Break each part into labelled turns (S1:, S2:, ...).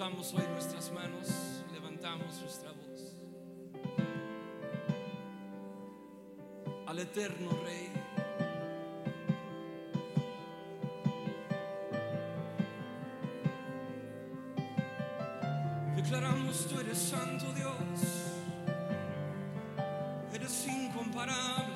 S1: Levantamos hoy nuestras manos, levantamos nuestra voz al eterno Rey. Declaramos tú eres santo Dios, eres incomparable.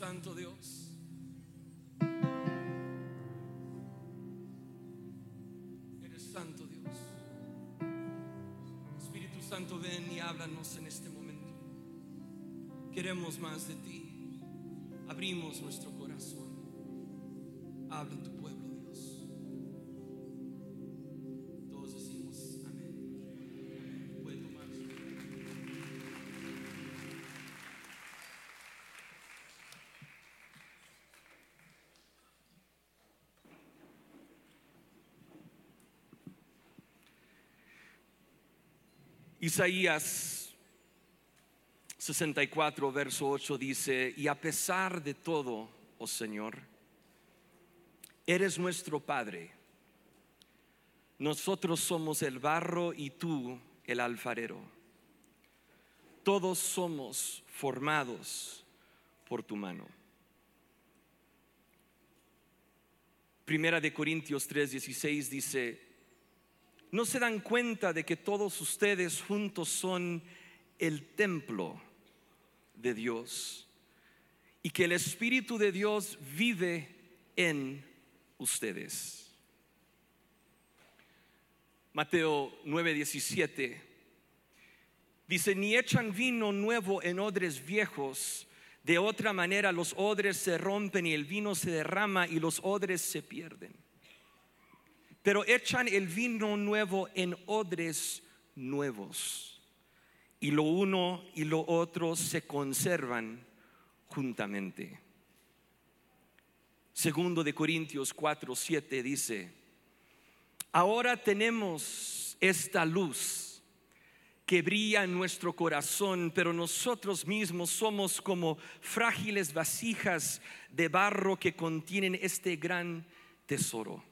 S1: Santo Dios. Eres santo Dios. Espíritu Santo, ven y háblanos en este momento. Queremos más de ti. Abrimos nuestro corazón. Habla tu Isaías 64, verso 8 dice, y a pesar de todo, oh Señor, eres nuestro Padre. Nosotros somos el barro y tú el alfarero. Todos somos formados por tu mano. Primera de Corintios 3:16 dice, ¿no se dan cuenta de que todos ustedes juntos son el templo de Dios y que el Espíritu de Dios vive en ustedes? Mateo 9:17 dice, ni echan vino nuevo en odres viejos, De otra manera los odres se rompen y el vino se derrama y los odres se pierden. Pero echan el vino nuevo en odres nuevos. Y lo uno y lo otro se conservan juntamente. Segundo de Corintios 4, 7 dice, ahora tenemos esta luz que brilla en nuestro corazón, pero nosotros mismos somos como frágiles vasijas de barro que contienen este gran tesoro.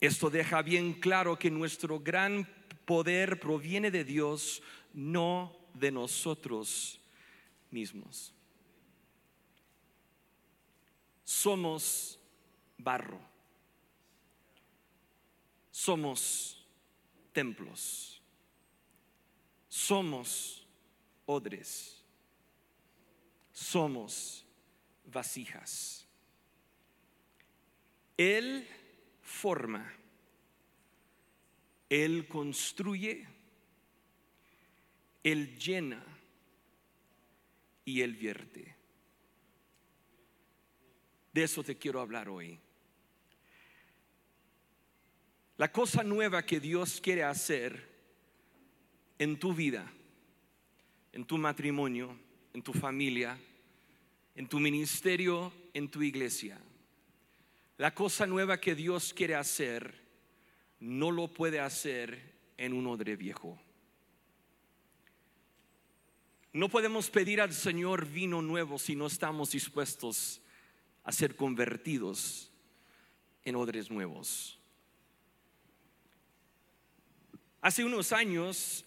S1: Esto deja bien claro que nuestro gran poder proviene de Dios, no de nosotros mismos. Somos barro. Somos templos. Somos odres. Somos vasijas. Él forma. Él construye, Él llena y Él vierte. De eso te quiero hablar hoy. La cosa nueva que Dios quiere hacer en tu vida, en tu matrimonio, en tu familia, en tu ministerio, en tu iglesia. La cosa nueva que Dios quiere hacer no lo puede hacer en un odre viejo. No podemos pedir al Señor vino nuevo si no estamos dispuestos a ser convertidos en odres nuevos. Hace unos años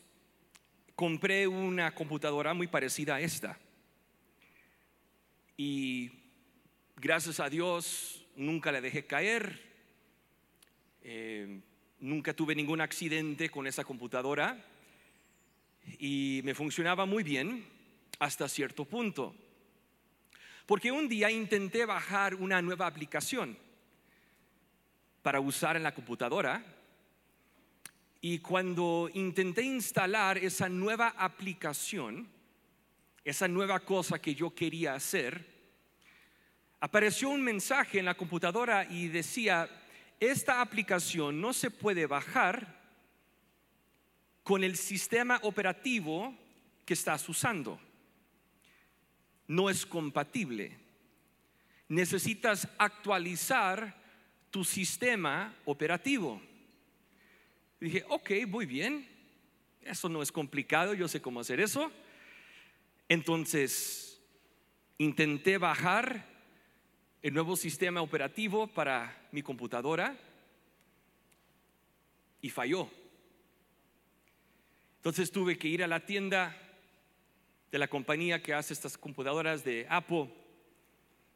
S1: compré una computadora muy parecida a esta. Y gracias a Dios nunca la dejé caer. Eh, nunca tuve ningún accidente con esa computadora. Y me funcionaba muy bien hasta cierto punto. Porque un día intenté bajar una nueva aplicación para usar en la computadora y cuando intenté instalar esa nueva aplicación, esa nueva cosa que yo quería hacer, apareció un mensaje en la computadora y decía, esta aplicación no se puede bajar con el sistema operativo que estás usando no es compatible. Necesitas actualizar tu sistema operativo. dije, ok, muy bien, eso no es complicado, yo sé cómo hacer eso. Entonces, intenté bajar el nuevo sistema operativo para mi computadora y falló. Entonces tuve que ir a la tienda de la compañía que hace estas computadoras de Apple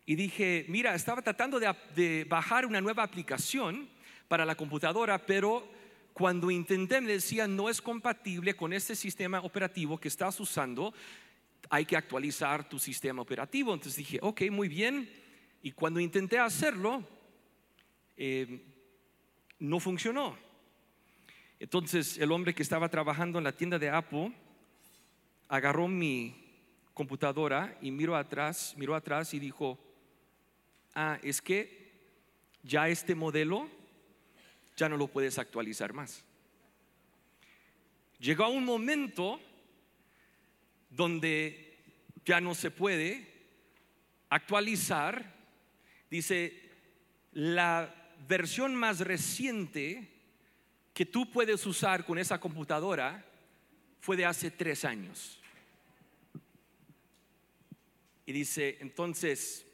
S1: y dije, mira, estaba tratando de, bajar una nueva aplicación para la computadora, pero cuando intenté me decía no es compatible con este sistema operativo que estás usando, hay que actualizar tu sistema operativo. Entonces dije, ok, muy bien. Y cuando intenté hacerlo, eh, no funcionó. Entonces el hombre que estaba trabajando en la tienda de Apple agarró mi computadora y miró atrás, miró atrás y dijo, ah, es que ya este modelo ya no lo puedes actualizar más. Llegó un momento donde ya no se puede actualizar, dice, la versión más reciente que tú puedes usar con esa computadora fue de hace tres años. Y dice, entonces,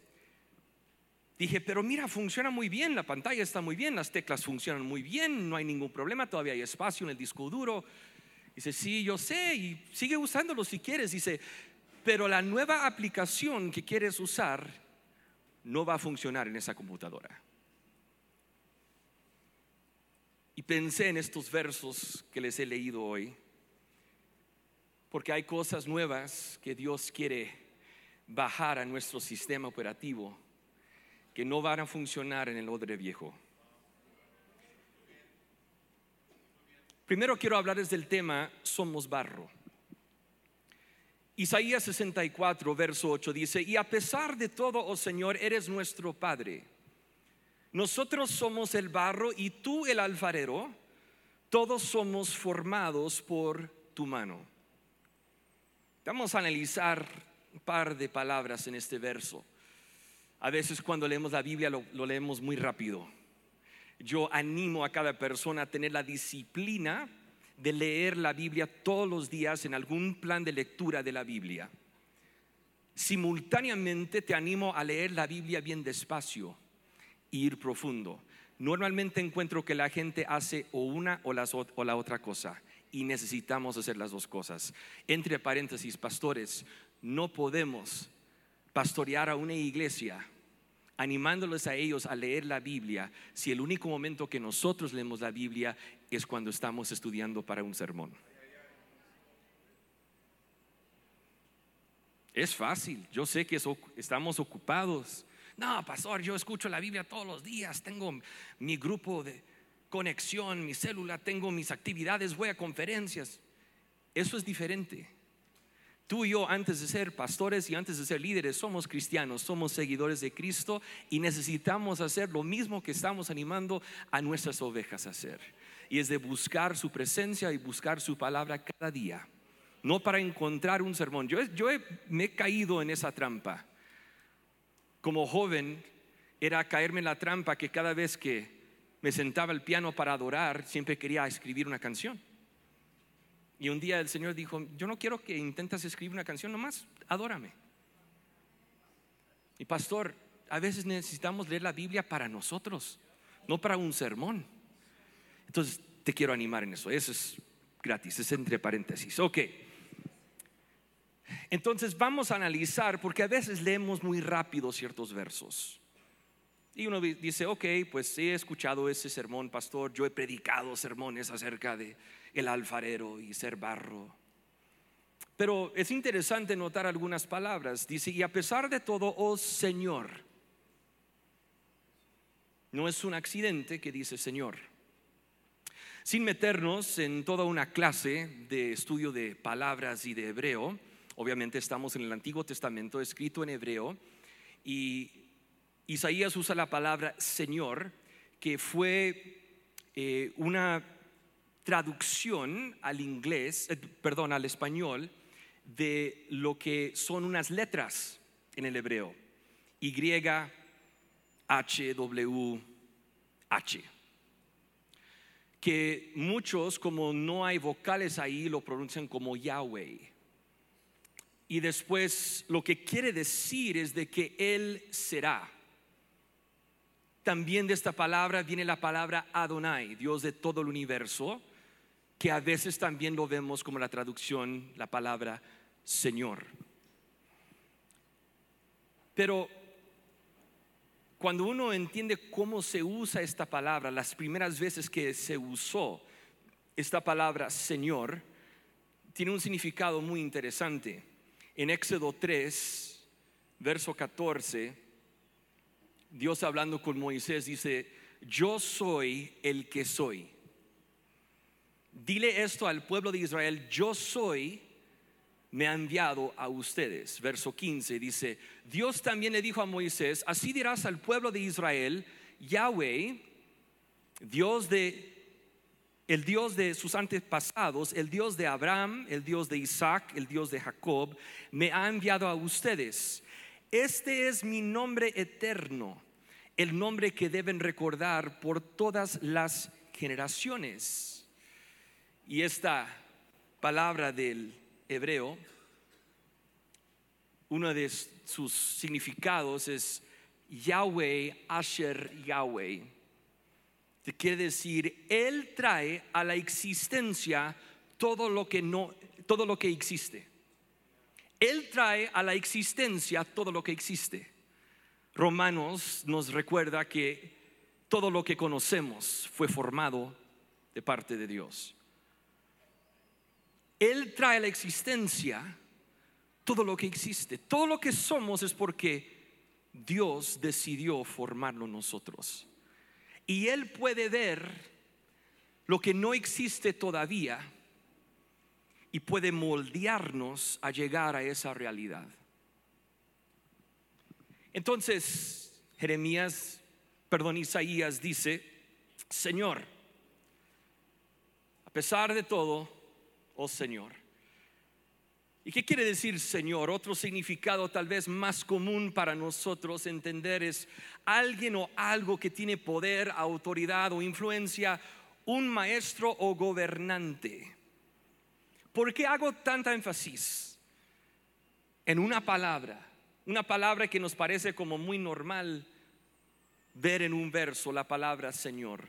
S1: dije, pero mira, funciona muy bien, la pantalla está muy bien, las teclas funcionan muy bien, no hay ningún problema, todavía hay espacio en el disco duro. Dice, sí, yo sé, y sigue usándolo si quieres. Dice, pero la nueva aplicación que quieres usar no va a funcionar en esa computadora. Y pensé en estos versos que les he leído hoy porque hay cosas nuevas que Dios quiere bajar a nuestro sistema operativo que no van a funcionar en el odre viejo. Primero quiero hablarles del tema somos barro. Isaías 64, verso 8 dice, y a pesar de todo, oh Señor, eres nuestro Padre. Nosotros somos el barro y tú el alfarero, todos somos formados por tu mano. Vamos a analizar un par de palabras en este verso. A veces cuando leemos la Biblia lo, lo leemos muy rápido. Yo animo a cada persona a tener la disciplina de leer la Biblia todos los días en algún plan de lectura de la Biblia. Simultáneamente te animo a leer la Biblia bien despacio e ir profundo. Normalmente encuentro que la gente hace o una o, o la otra cosa y necesitamos hacer las dos cosas. Entre paréntesis, pastores, no podemos pastorear a una iglesia animándoles a ellos a leer la Biblia si el único momento que nosotros leemos la Biblia es cuando estamos estudiando para un sermón. Es fácil, yo sé que estamos ocupados. No, pastor, yo escucho la Biblia todos los días, tengo mi grupo de conexión, mi célula, tengo mis actividades, voy a conferencias. Eso es diferente. Tú y yo, antes de ser pastores y antes de ser líderes, somos cristianos, somos seguidores de Cristo y necesitamos hacer lo mismo que estamos animando a nuestras ovejas a hacer. Y es de buscar su presencia y buscar su palabra cada día. No para encontrar un sermón. Yo, yo me he caído en esa trampa. Como joven era caerme en la trampa que cada vez que me sentaba al piano para adorar, siempre quería escribir una canción. Y un día el Señor dijo, yo no quiero que intentes escribir una canción nomás, adórame. Y pastor, a veces necesitamos leer la Biblia para nosotros, no para un sermón. Entonces, te quiero animar en eso. Eso es gratis, es entre paréntesis. Ok. Entonces vamos a analizar, porque a veces leemos muy rápido ciertos versos. Y uno dice, ok, pues he escuchado ese sermón, pastor, yo he predicado sermones acerca de el alfarero y ser barro. Pero es interesante notar algunas palabras. Dice, y a pesar de todo, oh Señor, no es un accidente que dice Señor. Sin meternos en toda una clase de estudio de palabras y de hebreo, obviamente estamos en el Antiguo Testamento escrito en hebreo, y Isaías usa la palabra Señor, que fue eh, una traducción al inglés, eh, perdón, al español, de lo que son unas letras en el hebreo. Y, H, W, H. Que muchos, como no hay vocales ahí, lo pronuncian como Yahweh. Y después lo que quiere decir es de que Él será. También de esta palabra viene la palabra Adonai, Dios de todo el universo que a veces también lo vemos como la traducción, la palabra Señor. Pero cuando uno entiende cómo se usa esta palabra, las primeras veces que se usó esta palabra Señor, tiene un significado muy interesante. En Éxodo 3, verso 14, Dios hablando con Moisés dice, yo soy el que soy dile esto al pueblo de Israel, yo soy, me ha enviado a ustedes. Verso 15 dice, Dios también le dijo a Moisés, así dirás al pueblo de Israel, Yahweh, Dios de el Dios de sus antepasados, el Dios de Abraham, el Dios de Isaac, el Dios de Jacob, me ha enviado a ustedes. Este es mi nombre eterno, el nombre que deben recordar por todas las generaciones. Y esta palabra del hebreo, uno de sus significados es Yahweh, Asher Yahweh. Te quiere decir, Él trae a la existencia todo lo que no, todo lo que existe. Él trae a la existencia todo lo que existe. Romanos nos recuerda que todo lo que conocemos fue formado de parte de Dios. Él trae a la existencia todo lo que existe. Todo lo que somos es porque Dios decidió formarlo nosotros. Y Él puede ver lo que no existe todavía y puede moldearnos a llegar a esa realidad. Entonces, Jeremías, perdón, Isaías dice, Señor, a pesar de todo, oh Señor. ¿Y qué quiere decir Señor? Otro significado tal vez más común para nosotros entender es alguien o algo que tiene poder, autoridad o influencia, un maestro o gobernante. ¿Por qué hago tanta énfasis en una palabra? Una palabra que nos parece como muy normal ver en un verso, la palabra Señor.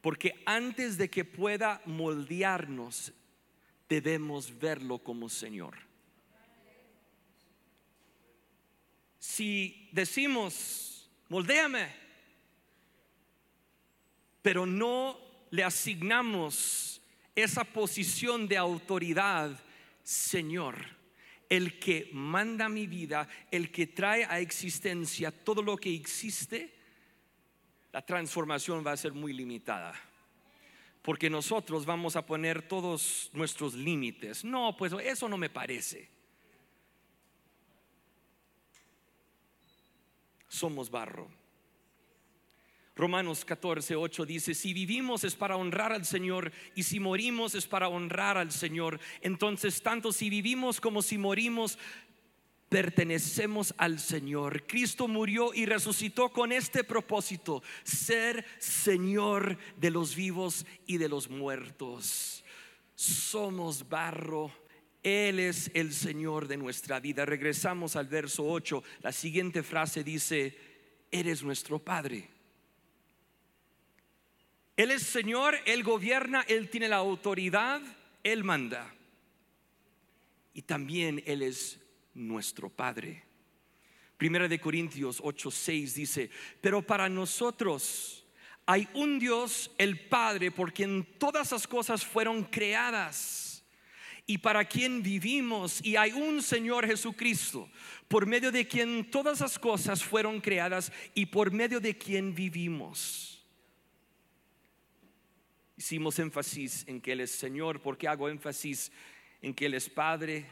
S1: Porque antes de que pueda moldearnos, debemos verlo como Señor. Si decimos, moldéame, pero no le asignamos esa posición de autoridad, Señor, el que manda mi vida, el que trae a existencia todo lo que existe, la transformación va a ser muy limitada. Porque nosotros vamos a poner todos nuestros límites. No, pues eso no me parece. Somos barro. Romanos 14, 8 dice, si vivimos es para honrar al Señor y si morimos es para honrar al Señor. Entonces, tanto si vivimos como si morimos, pertenecemos al Señor. Cristo murió y resucitó con este propósito, ser Señor de los vivos y de los muertos. Somos barro. Él es el Señor de nuestra vida. Regresamos al verso 8. La siguiente frase dice, eres nuestro Padre. Él es Señor, Él gobierna, Él tiene la autoridad, Él manda. Y también Él es nuestro Padre. Primera de Corintios 8:6 dice, pero para nosotros hay un Dios, el Padre, por quien todas las cosas fueron creadas y para quien vivimos, y hay un Señor Jesucristo, por medio de quien todas las cosas fueron creadas y por medio de quien vivimos. Hicimos énfasis en que Él es Señor. ¿Por qué hago énfasis en que Él es Padre?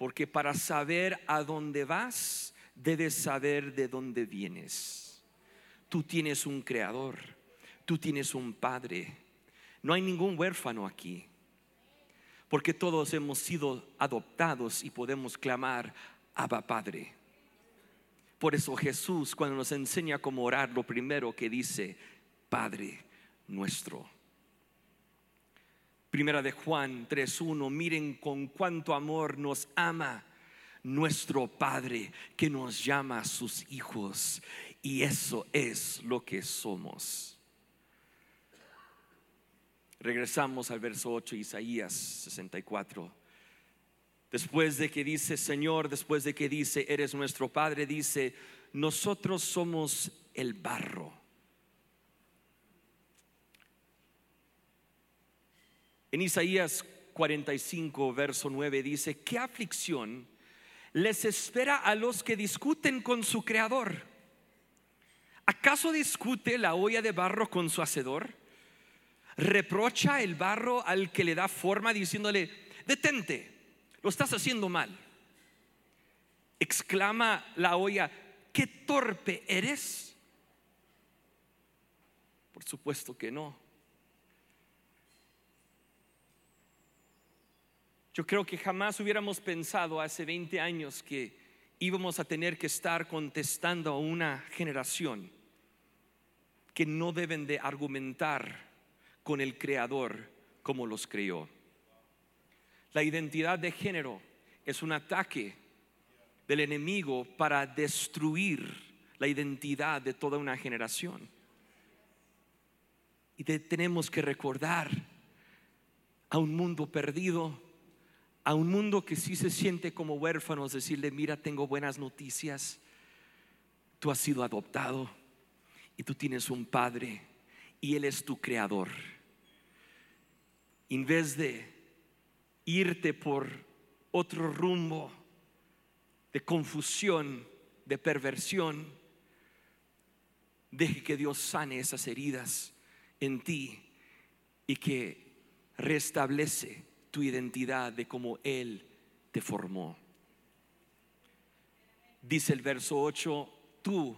S1: Porque para saber a dónde vas, debes saber de dónde vienes. Tú tienes un creador, tú tienes un Padre. No hay ningún huérfano aquí. Porque todos hemos sido adoptados y podemos clamar, Abba Padre. Por eso Jesús cuando nos enseña cómo orar, lo primero que dice, Padre nuestro. Primera de Juan 3.1, miren con cuánto amor nos ama nuestro Padre que nos llama sus hijos. Y eso es lo que somos. Regresamos al verso 8, Isaías 64. Después de que dice Señor, después de que dice eres nuestro Padre, dice, nosotros somos el barro En Isaías 45, verso 9 dice, ¿qué aflicción les espera a los que discuten con su creador? ¿Acaso discute la olla de barro con su hacedor? ¿Reprocha el barro al que le da forma diciéndole, detente, lo estás haciendo mal? Exclama la olla, ¿qué torpe eres? Por supuesto que no. Yo creo que jamás hubiéramos pensado hace 20 años que íbamos a tener que estar contestando a una generación que no deben de argumentar con el Creador como los creó. La identidad de género es un ataque del enemigo para destruir la identidad de toda una generación. Y tenemos que recordar a un mundo perdido a un mundo que sí se siente como huérfanos, decirle, mira, tengo buenas noticias, tú has sido adoptado y tú tienes un padre y Él es tu creador. En vez de irte por otro rumbo de confusión, de perversión, deje que Dios sane esas heridas en ti y que restablece tu identidad de cómo Él te formó. Dice el verso 8, tú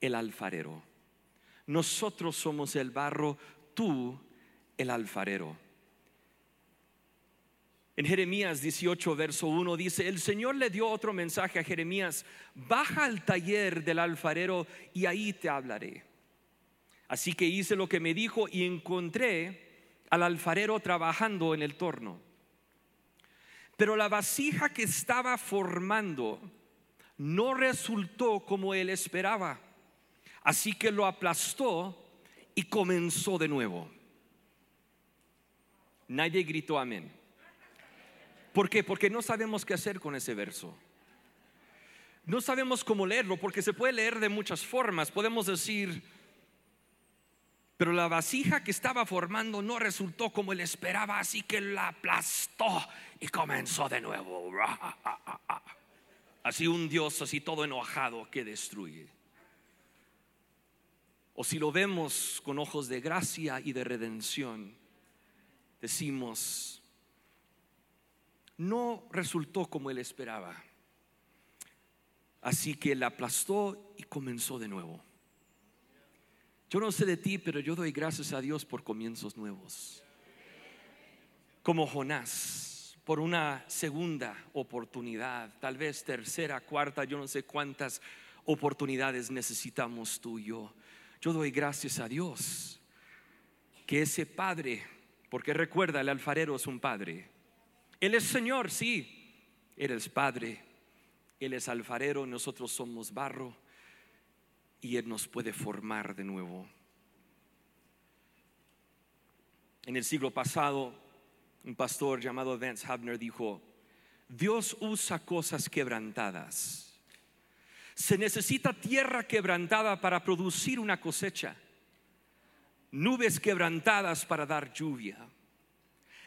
S1: el alfarero. Nosotros somos el barro, tú el alfarero. En Jeremías 18, verso 1 dice, el Señor le dio otro mensaje a Jeremías, baja al taller del alfarero y ahí te hablaré. Así que hice lo que me dijo y encontré al alfarero trabajando en el torno. Pero la vasija que estaba formando no resultó como él esperaba. Así que lo aplastó y comenzó de nuevo. Nadie gritó amén. ¿Por qué? Porque no sabemos qué hacer con ese verso. No sabemos cómo leerlo, porque se puede leer de muchas formas. Podemos decir, pero la vasija que estaba formando no resultó como él esperaba, así que la aplastó y comenzó de nuevo. Así un Dios así todo enojado que destruye. O si lo vemos con ojos de gracia y de redención, decimos, no resultó como él esperaba. Así que la aplastó y comenzó de nuevo. Yo no sé de ti, pero yo doy gracias a Dios por comienzos nuevos. Como Jonás, por una segunda oportunidad, tal vez tercera, cuarta, yo no sé cuántas oportunidades necesitamos tú y yo. Yo doy gracias a Dios que ese Padre, porque recuerda, el alfarero es un Padre, él es Señor, sí. Él es Padre. Él es alfarero. Nosotros somos barro. Y Él nos puede formar de nuevo. En el siglo pasado, un pastor llamado Vance Habner dijo, Dios usa cosas quebrantadas. Se necesita tierra quebrantada para producir una cosecha, nubes quebrantadas para dar lluvia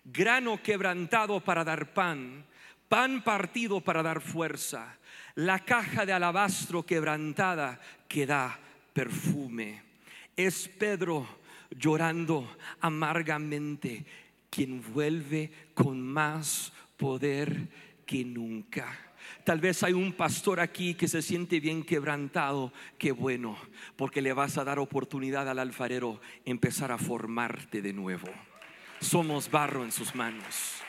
S1: grano quebrantado para dar pan, pan partido para dar fuerza, la caja de alabastro quebrantada que da perfume. Es Pedro llorando amargamente quien vuelve con más poder que nunca. Tal vez hay un pastor aquí que se siente bien quebrantado. Qué bueno, porque le vas a dar oportunidad al alfarero empezar a formarte de nuevo somos barro en sus manos.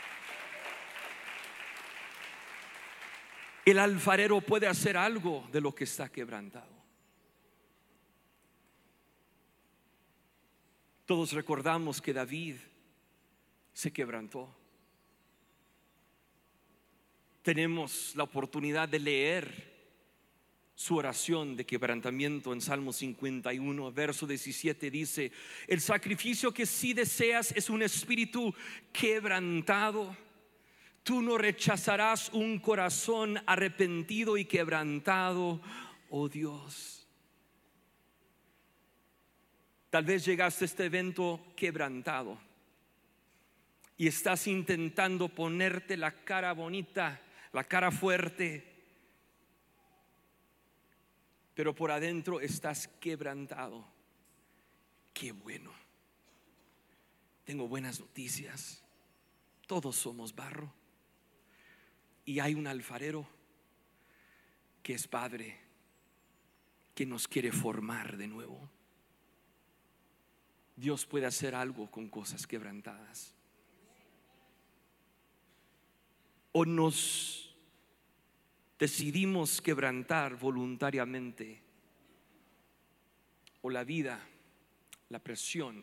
S1: El alfarero puede hacer algo de lo que está quebrantado. Todos recordamos que David se quebrantó. Tenemos la oportunidad de leer su oración de quebrantamiento en Salmo 51, verso 17 dice, el sacrificio que si deseas es un espíritu quebrantado. Tú no rechazarás un corazón arrepentido y quebrantado, oh Dios. Tal vez llegaste a este evento quebrantado y estás intentando ponerte la cara bonita, la cara fuerte, pero por adentro estás quebrantado. Qué bueno. Tengo buenas noticias. Todos somos barro. Y hay un alfarero que es Padre, que nos quiere formar de nuevo. Dios puede hacer algo con cosas quebrantadas. O nos decidimos quebrantar voluntariamente, o la vida, la presión,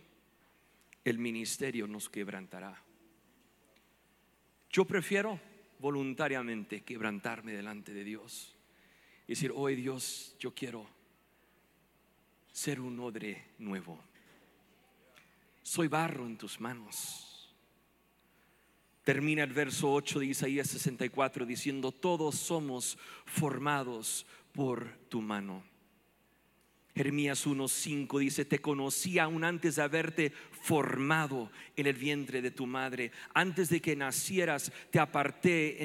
S1: el ministerio nos quebrantará. Yo prefiero voluntariamente quebrantarme delante de Dios y decir, hoy Dios, yo quiero ser un odre nuevo. Soy barro en tus manos Termina el verso 8 de Isaías 64 diciendo, todos somos formados por tu mano. Jeremías 1:5 dice, te conocí aún antes de haberte formado en el vientre de tu madre. Antes de que nacieras, te aparté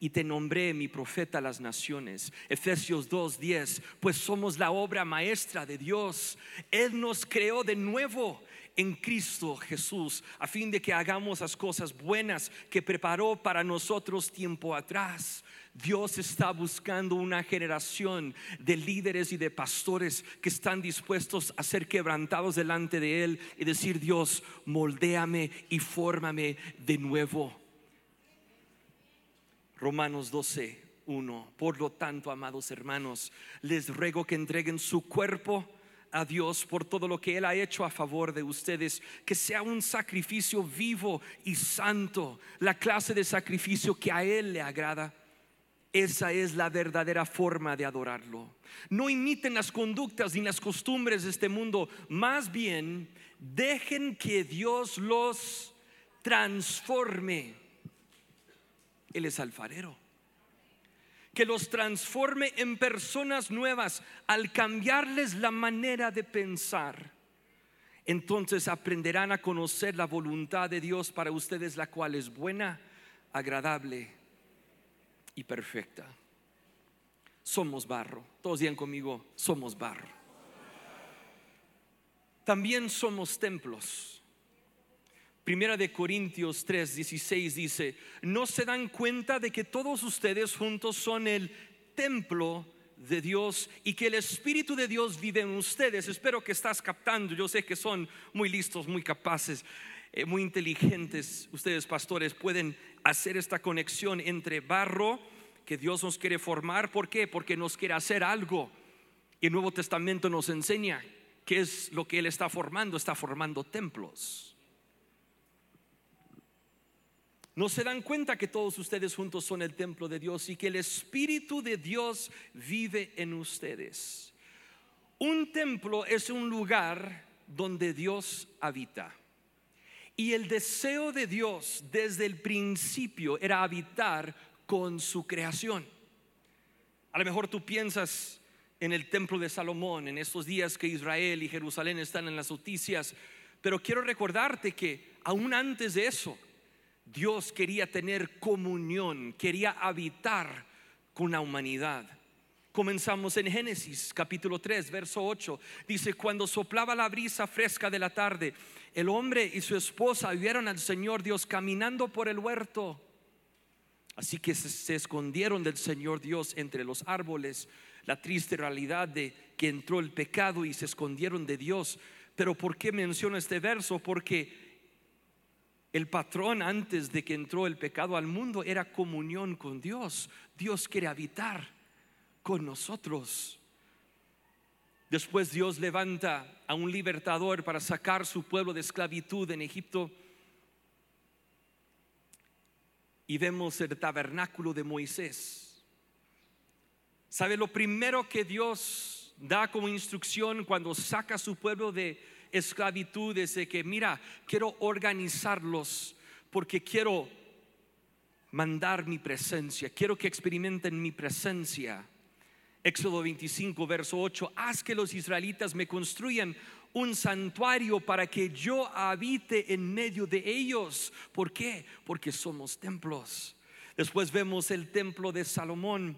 S1: y te nombré mi profeta a las naciones. Efesios 2:10, pues somos la obra maestra de Dios. Él nos creó de nuevo en Cristo Jesús, a fin de que hagamos las cosas buenas que preparó para nosotros tiempo atrás. Dios está buscando una generación de líderes y de pastores que están dispuestos a ser quebrantados delante de Él y decir, Dios, moldéame y fórmame de nuevo. Romanos 12, 1. Por lo tanto, amados hermanos, les ruego que entreguen su cuerpo a Dios por todo lo que Él ha hecho a favor de ustedes, que sea un sacrificio vivo y santo, la clase de sacrificio que a Él le agrada. Esa es la verdadera forma de adorarlo. No imiten las conductas ni las costumbres de este mundo, más bien dejen que Dios los transforme. Él es alfarero. Que los transforme en personas nuevas al cambiarles la manera de pensar. Entonces aprenderán a conocer la voluntad de Dios para ustedes, la cual es buena, agradable y perfecta. Somos barro. Todos digan conmigo, somos barro. También somos templos. Primera de Corintios 3, 16 dice, no se dan cuenta de que todos ustedes juntos son el templo de Dios y que el Espíritu de Dios vive en ustedes. Espero que estás captando. Yo sé que son muy listos, muy capaces, eh, muy inteligentes. Ustedes, pastores, pueden hacer esta conexión entre barro que Dios nos quiere formar. ¿Por qué? Porque nos quiere hacer algo. Y el Nuevo Testamento nos enseña qué es lo que Él está formando. Está formando templos. No se dan cuenta que todos ustedes juntos son el templo de Dios y que el Espíritu de Dios vive en ustedes. Un templo es un lugar donde Dios habita. Y el deseo de Dios desde el principio era habitar con su creación. A lo mejor tú piensas en el templo de Salomón, en estos días que Israel y Jerusalén están en las noticias, pero quiero recordarte que aún antes de eso, Dios quería tener comunión, quería habitar con la humanidad. Comenzamos en Génesis capítulo 3, verso 8. Dice, cuando soplaba la brisa fresca de la tarde, el hombre y su esposa vieron al Señor Dios caminando por el huerto. Así que se, escondieron del Señor Dios entre los árboles. La triste realidad de que entró el pecado y se escondieron de Dios. Pero ¿por qué menciono este verso? Porque el patrón antes de que entró el pecado al mundo era comunión con Dios. Dios quiere habitar con nosotros. Después Dios levanta a un libertador para sacar su pueblo de esclavitud en Egipto. Y vemos el tabernáculo de Moisés. ¿Sabe lo primero que Dios da como instrucción cuando saca a su pueblo de esclavitud? Es de que, mira, quiero organizarlos porque quiero mandar mi presencia, quiero que experimenten mi presencia. Éxodo 25, verso 8, haz que los israelitas me construyan un santuario para que yo habite en medio de ellos. ¿Por qué? Porque somos templos. Después vemos el templo de Salomón.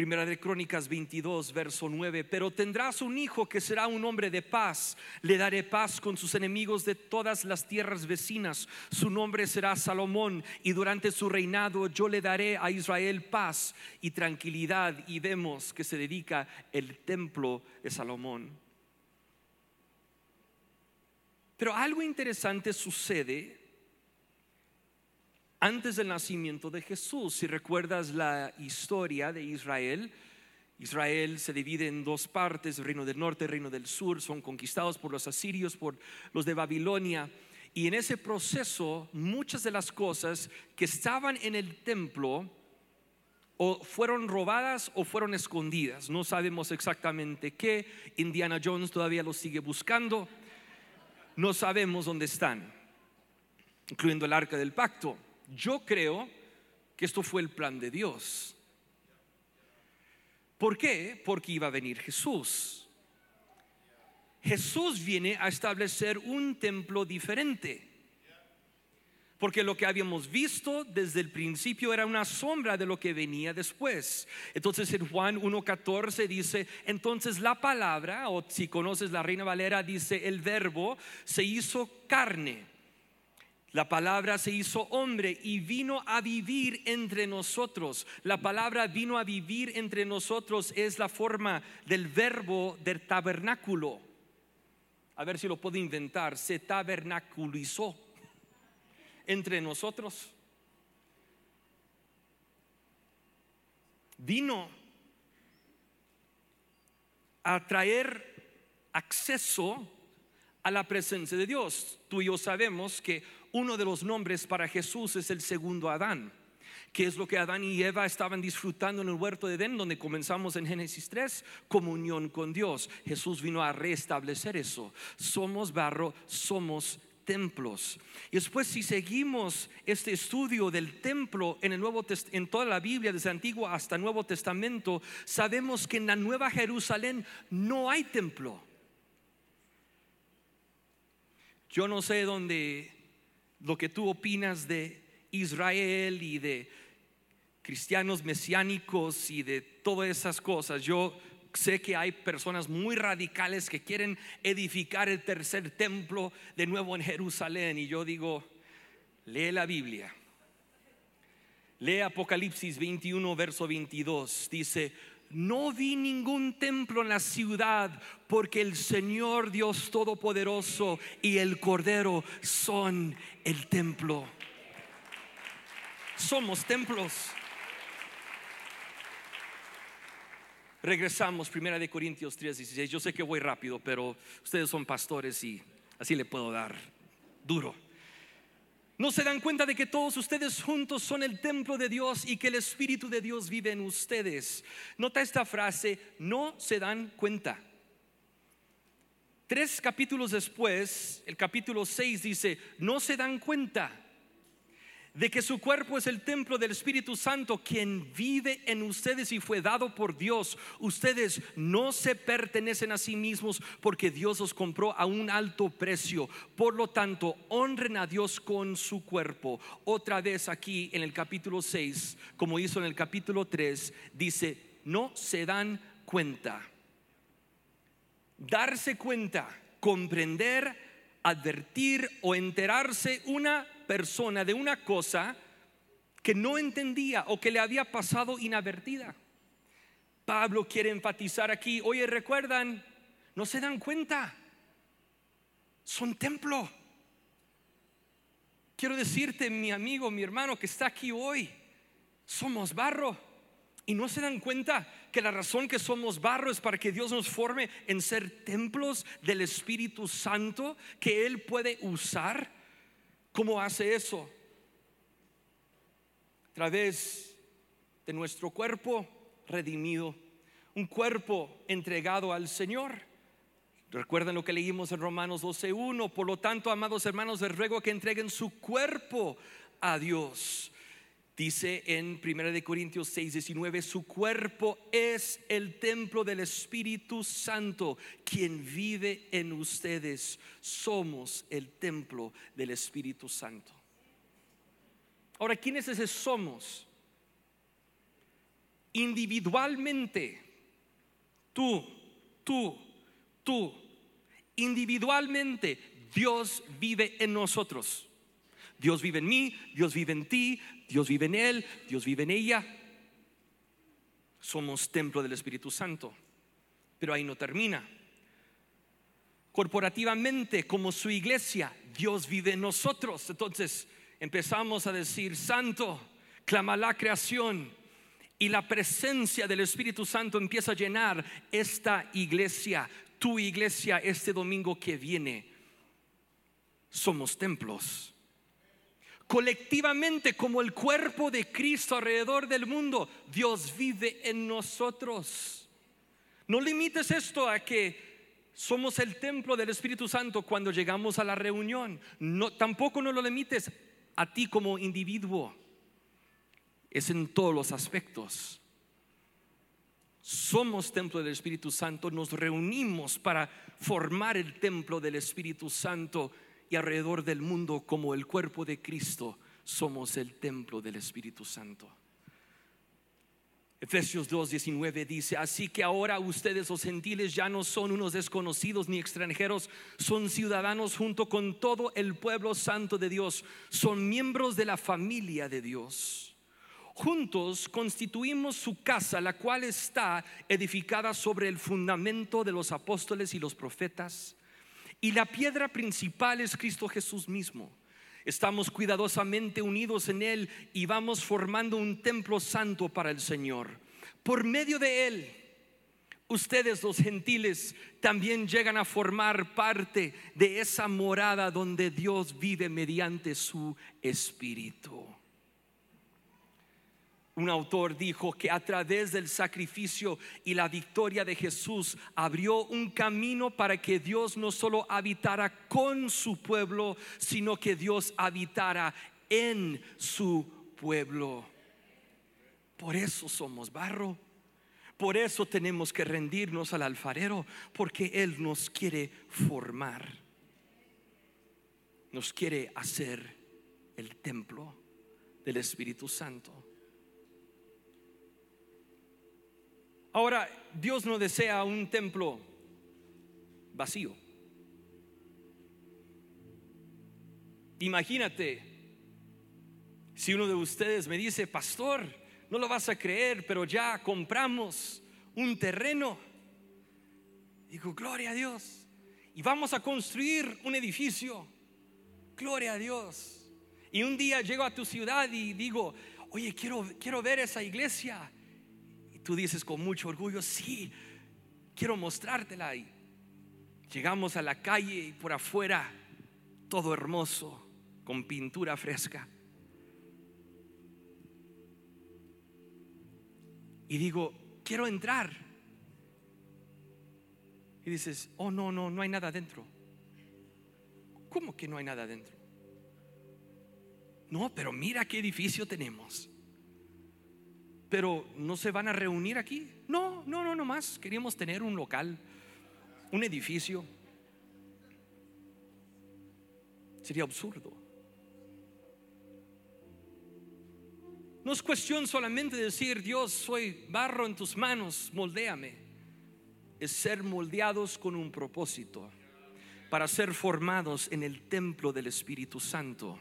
S1: Primera de Crónicas 22, verso 9. Pero tendrás un hijo que será un hombre de paz. Le daré paz con sus enemigos de todas las tierras vecinas. Su nombre será Salomón y durante su reinado yo le daré a Israel paz y tranquilidad. Y vemos que se dedica el templo de Salomón. Pero algo interesante sucede antes del nacimiento de Jesús. Si recuerdas la historia de Israel, Israel se divide en dos partes, reino del norte, reino del sur, son conquistados por los asirios, por los de Babilonia. Y en ese proceso muchas de las cosas que estaban en el templo o fueron robadas o fueron escondidas. No sabemos exactamente qué. Indiana Jones todavía lo sigue buscando no sabemos dónde están, incluyendo el arca del pacto. Yo creo que esto fue el plan de Dios. ¿Por qué? Porque iba a venir Jesús. Jesús viene a establecer un templo diferente. porque lo que habíamos visto desde el principio era una sombra de lo que venía después. Entonces en Juan 1.14 dice, entonces la palabra, o si conoces la Reina Valera, dice, el verbo se hizo carne. La palabra se hizo hombre y vino a vivir entre nosotros. La palabra vino a vivir entre nosotros es la forma del verbo del tabernáculo. A ver si lo puedo inventar. Se tabernaculizó entre nosotros. Vino a traer acceso a la presencia de Dios. Tú y yo sabemos que uno de los nombres para Jesús es el segundo Adán, que es lo que Adán y Eva estaban disfrutando en el huerto de Edén, donde comenzamos en Génesis 3, comunión con Dios. Jesús vino a restablecer eso. Somos barro, somos templos. Y después si seguimos este estudio del templo en el Nuevo en toda la Biblia desde Antiguo hasta Nuevo Testamento, sabemos que en la Nueva Jerusalén no hay templo. Yo no sé dónde lo que tú opinas de Israel y de cristianos mesiánicos y de todas esas cosas. Yo sé que hay personas muy radicales que quieren edificar el tercer templo de nuevo en Jerusalén. Y yo digo, lee la Biblia. Lee Apocalipsis 21, verso 22. Dice, no vi ningún templo en la ciudad porque el Señor Dios Todopoderoso y el Cordero son el templo. Somos templos. Regresamos, primera de Corintios 3, 16. Yo sé que voy rápido, pero ustedes son pastores y así le puedo dar duro. ¿No se dan cuenta de que todos ustedes juntos son el templo de Dios y que el Espíritu de Dios vive en ustedes? Nota esta frase, no se dan cuenta. Tres capítulos después, el capítulo 6 dice, no se dan cuenta de que su cuerpo es el templo del Espíritu Santo, quien vive en ustedes y fue dado por Dios. Ustedes no se pertenecen a sí mismos porque Dios los compró a un alto precio. Por lo tanto, honren a Dios con su cuerpo. Otra vez aquí en el capítulo 6, como hizo en el capítulo 3, dice, no se dan cuenta. Darse cuenta, comprender, advertir o enterarse una persona de una cosa que no entendía o que le había pasado inadvertida. Pablo quiere enfatizar aquí, oye, recuerdan, no se dan cuenta, son templo. Quiero decirte, mi amigo, mi hermano que está aquí hoy, somos barro. Y no se dan cuenta que la razón que somos barro es para que Dios nos forme en ser templos del Espíritu Santo que Él puede usar ¿Cómo hace eso? A través de nuestro cuerpo redimido, un cuerpo entregado al Señor. Recuerden lo que leímos en Romanos 12:1. Por lo tanto, amados hermanos, les ruego que entreguen su cuerpo a Dios. Dice en 1 Corintios 6, 19, su cuerpo es el templo del Espíritu Santo, quien vive en ustedes. Somos el templo del Espíritu Santo. Ahora, ¿quién es ese somos? Individualmente, tú, tú, tú, individualmente, Dios vive en nosotros. Dios vive en mí, Dios vive en ti, Dios vive en él, Dios vive en ella. Somos templo del Espíritu Santo. Pero ahí no termina. Corporativamente, como su iglesia, Dios vive en nosotros. Entonces empezamos a decir, Santo, clama la creación. Y la presencia del Espíritu Santo empieza a llenar esta iglesia, tu iglesia, este domingo que viene. Somos templos colectivamente como el cuerpo de Cristo alrededor del mundo, Dios vive en nosotros. No limites esto a que somos el templo del Espíritu Santo cuando llegamos a la reunión. No, tampoco no lo limites a ti como individuo. Es en todos los aspectos. Somos templo del Espíritu Santo, nos reunimos para formar el templo del Espíritu Santo y alrededor del mundo como el cuerpo de Cristo somos el templo del Espíritu Santo. Efesios 2:19 dice, así que ahora ustedes los gentiles ya no son unos desconocidos ni extranjeros, son ciudadanos junto con todo el pueblo santo de Dios, son miembros de la familia de Dios. Juntos constituimos su casa, la cual está edificada sobre el fundamento de los apóstoles y los profetas, y la piedra principal es Cristo Jesús mismo. Estamos cuidadosamente unidos en Él y vamos formando un templo santo para el Señor. Por medio de Él, ustedes los gentiles también llegan a formar parte de esa morada donde Dios vive mediante su Espíritu. Un autor dijo que a través del sacrificio y la victoria de Jesús abrió un camino para que Dios no solo habitara con su pueblo, sino que Dios habitara en su pueblo. Por eso somos barro. Por eso tenemos que rendirnos al alfarero, porque Él nos quiere formar. Nos quiere hacer el templo del Espíritu Santo. Ahora, Dios no desea un templo vacío. Imagínate si uno de ustedes me dice, pastor, no lo vas a creer, pero ya compramos un terreno. Digo, gloria a Dios. Y vamos a construir un edificio. Gloria a Dios. Y un día llego a tu ciudad y digo, oye, quiero, quiero ver esa iglesia tú dices con mucho orgullo, sí, quiero mostrártela. Y llegamos a la calle y por afuera todo hermoso, con pintura fresca. Y digo, quiero entrar. Y dices, oh no, no, no hay nada dentro. ¿Cómo que no hay nada dentro? No, pero mira qué edificio tenemos pero no se van a reunir aquí. No, no, no, no más. Queríamos tener un local, un edificio. Sería absurdo. No es cuestión solamente de decir, Dios, soy barro en tus manos, moldéame. Es ser moldeados con un propósito, para ser formados en el templo del Espíritu Santo.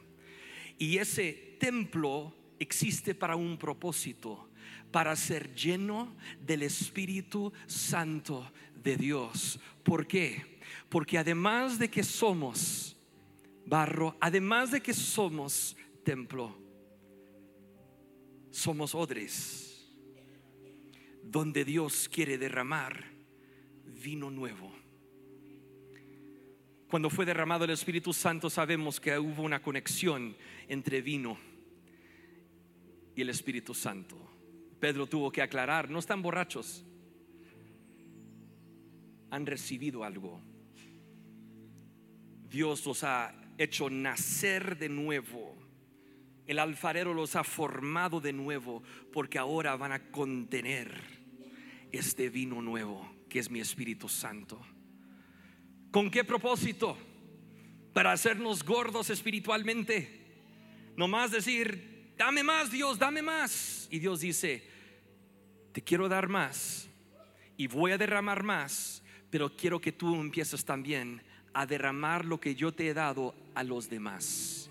S1: Y ese templo existe para un propósito para ser lleno del Espíritu Santo de Dios. ¿Por qué? Porque además de que somos barro, además de que somos templo, somos odres donde Dios quiere derramar vino nuevo. Cuando fue derramado el Espíritu Santo sabemos que hubo una conexión entre vino y el Espíritu Santo. Pedro tuvo que aclarar, no están borrachos, han recibido algo. Dios los ha hecho nacer de nuevo. El alfarero los ha formado de nuevo porque ahora van a contener este vino nuevo que es mi Espíritu Santo. ¿Con qué propósito? Para hacernos gordos espiritualmente. No más decir, dame más Dios, dame más. Y Dios dice, te quiero dar más y voy a derramar más, pero quiero que tú empieces también a derramar lo que yo te he dado a los demás.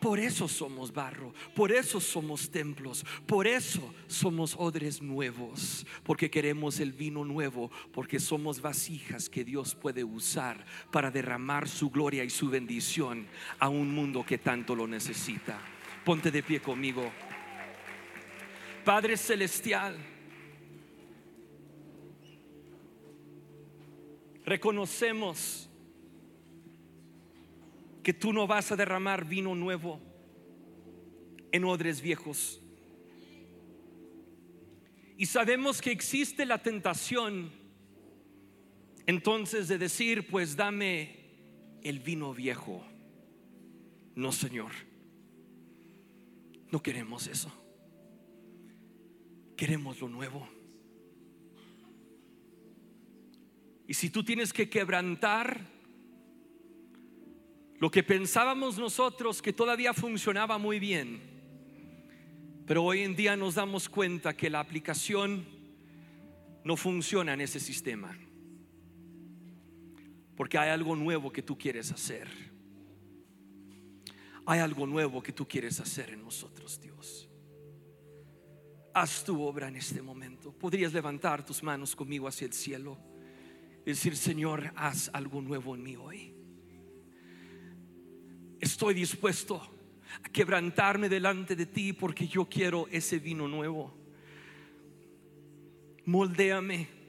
S1: Por eso somos barro, por eso somos templos, por eso somos odres nuevos, porque queremos el vino nuevo, porque somos vasijas que Dios puede usar para derramar su gloria y su bendición a un mundo que tanto lo necesita. Ponte de pie conmigo. Padre Celestial, reconocemos que tú no vas a derramar vino nuevo en odres viejos. Y sabemos que existe la tentación entonces de decir, pues dame el vino viejo. No, Señor. No queremos eso. Queremos lo nuevo. Y si tú tienes que quebrantar Lo que pensábamos nosotros que todavía funcionaba muy bien, pero hoy en día nos damos cuenta que la aplicación no funciona en ese sistema. Porque hay algo nuevo que tú quieres hacer. Hay algo nuevo que tú quieres hacer en nosotros, Dios. Haz tu obra en este momento. Podrías levantar tus manos conmigo hacia el cielo y decir, Señor, haz algo nuevo en mí hoy estoy dispuesto a quebrantarme delante de ti porque yo quiero ese vino nuevo. Moldéame.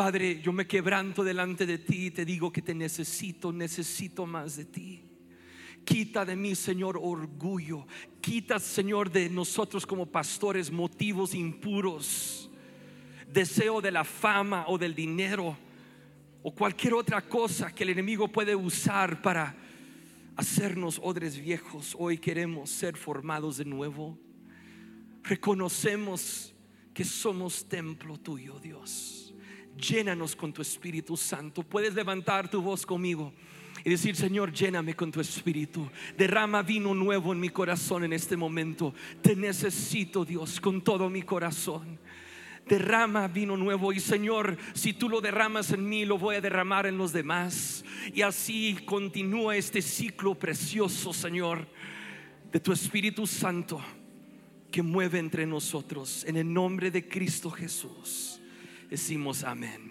S1: Padre, yo me quebranto delante de ti y te digo que te necesito, necesito más de ti. Quita de mí, Señor, orgullo. Quita, Señor, de nosotros como pastores motivos impuros. Deseo de la fama o del dinero o cualquier otra cosa que el enemigo puede usar para hacernos odres viejos. Hoy queremos ser formados de nuevo. Reconocemos que somos templo tuyo, Dios. Llénanos con tu Espíritu Santo. Puedes levantar tu voz conmigo y decir, Señor, lléname con tu Espíritu. Derrama vino nuevo en mi corazón en este momento. Te necesito, Dios, con todo mi corazón derrama vino nuevo. Y Señor, si tú lo derramas en mí, lo voy a derramar en los demás. Y así continúa este ciclo precioso, Señor, de tu Espíritu Santo que mueve entre nosotros. En el nombre de Cristo Jesús, decimos amén.